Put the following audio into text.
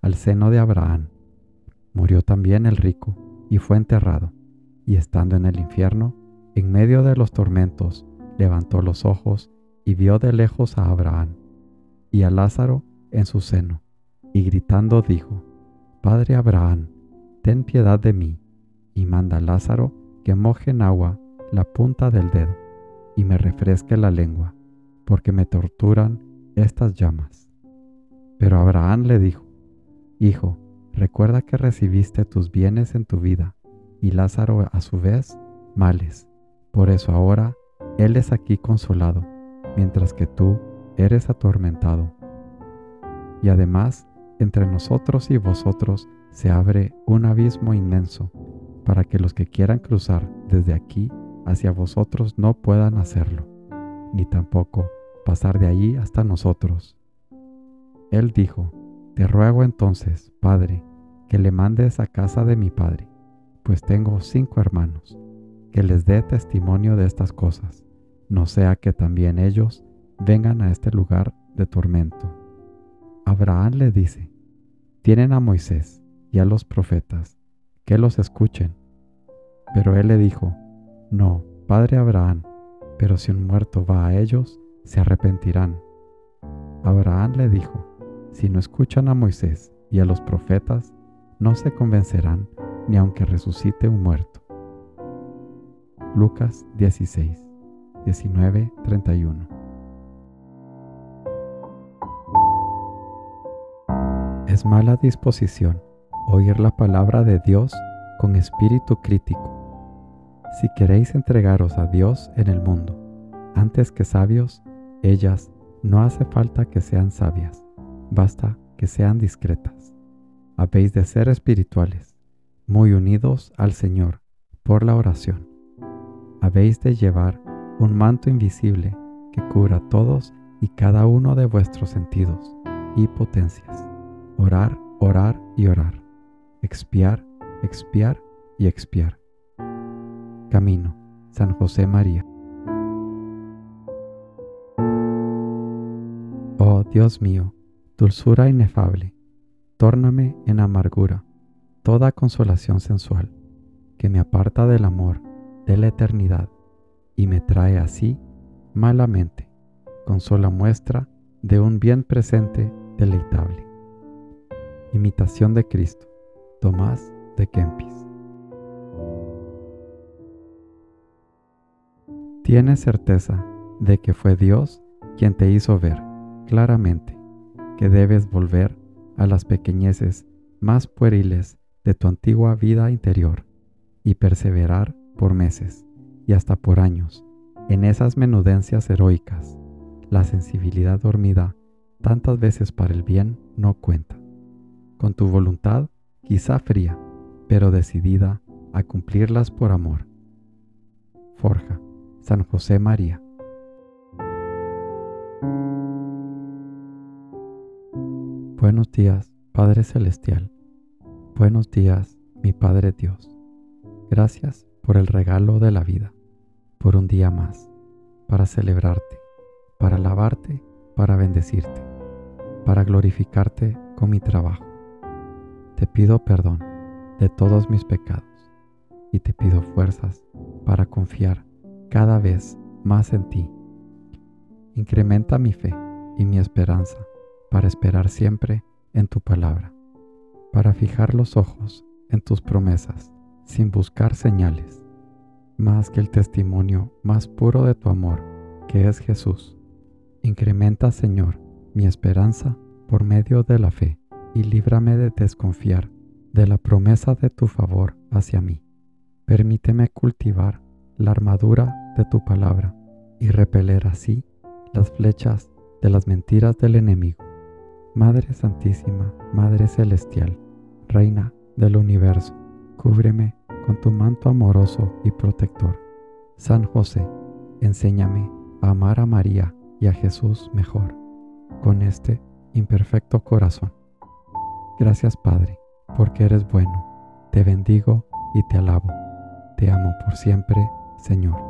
al seno de Abraham. Murió también el rico y fue enterrado, y estando en el infierno, en medio de los tormentos, levantó los ojos y vio de lejos a Abraham y a Lázaro en su seno, y gritando dijo, Padre Abraham, ten piedad de mí, y manda a Lázaro que moje en agua la punta del dedo, y me refresque la lengua, porque me torturan estas llamas. Pero Abraham le dijo, Hijo, recuerda que recibiste tus bienes en tu vida, y Lázaro a su vez males. Por eso ahora él es aquí consolado, mientras que tú eres atormentado. Y además entre nosotros y vosotros se abre un abismo inmenso para que los que quieran cruzar desde aquí hacia vosotros no puedan hacerlo, ni tampoco pasar de allí hasta nosotros. Él dijo, Te ruego entonces, Padre, que le mandes a casa de mi Padre, pues tengo cinco hermanos, que les dé testimonio de estas cosas, no sea que también ellos vengan a este lugar de tormento. Abraham le dice, tienen a Moisés y a los profetas, que los escuchen. Pero él le dijo, no, padre Abraham, pero si un muerto va a ellos, se arrepentirán. Abraham le dijo, si no escuchan a Moisés y a los profetas, no se convencerán ni aunque resucite un muerto. Lucas 16, 19, 31 Es mala disposición oír la palabra de Dios con espíritu crítico. Si queréis entregaros a Dios en el mundo, antes que sabios, ellas no hace falta que sean sabias, basta que sean discretas. Habéis de ser espirituales, muy unidos al Señor por la oración. Habéis de llevar un manto invisible que cubra todos y cada uno de vuestros sentidos y potencias orar, orar y orar, expiar, expiar y expiar. Camino, San José María. Oh Dios mío, dulzura inefable, tórname en amargura toda consolación sensual que me aparta del amor de la eternidad y me trae así malamente con sola muestra de un bien presente deleitable. Imitación de Cristo, Tomás de Kempis. Tienes certeza de que fue Dios quien te hizo ver claramente que debes volver a las pequeñeces más pueriles de tu antigua vida interior y perseverar por meses y hasta por años en esas menudencias heroicas. La sensibilidad dormida tantas veces para el bien no cuenta con tu voluntad, quizá fría, pero decidida a cumplirlas por amor. Forja, San José María. Buenos días, Padre Celestial. Buenos días, mi Padre Dios. Gracias por el regalo de la vida, por un día más, para celebrarte, para alabarte, para bendecirte, para glorificarte con mi trabajo te pido perdón de todos mis pecados y te pido fuerzas para confiar cada vez más en ti. Incrementa mi fe y mi esperanza para esperar siempre en tu palabra, para fijar los ojos en tus promesas, sin buscar señales, más que el testimonio más puro de tu amor, que es Jesús. Incrementa, Señor, mi esperanza por medio de la fe y líbrame de desconfiar de la promesa de tu favor hacia mí. Permíteme cultivar la armadura de tu palabra y repeler así las flechas de las mentiras del enemigo. Madre Santísima, Madre Celestial, Reina del universo, cúbreme con tu manto amoroso y protector. San José, enséñame a amar a María y a Jesús mejor, con este imperfecto corazón. Gracias Padre, porque eres bueno. Te bendigo y te alabo. Te amo por siempre, Señor.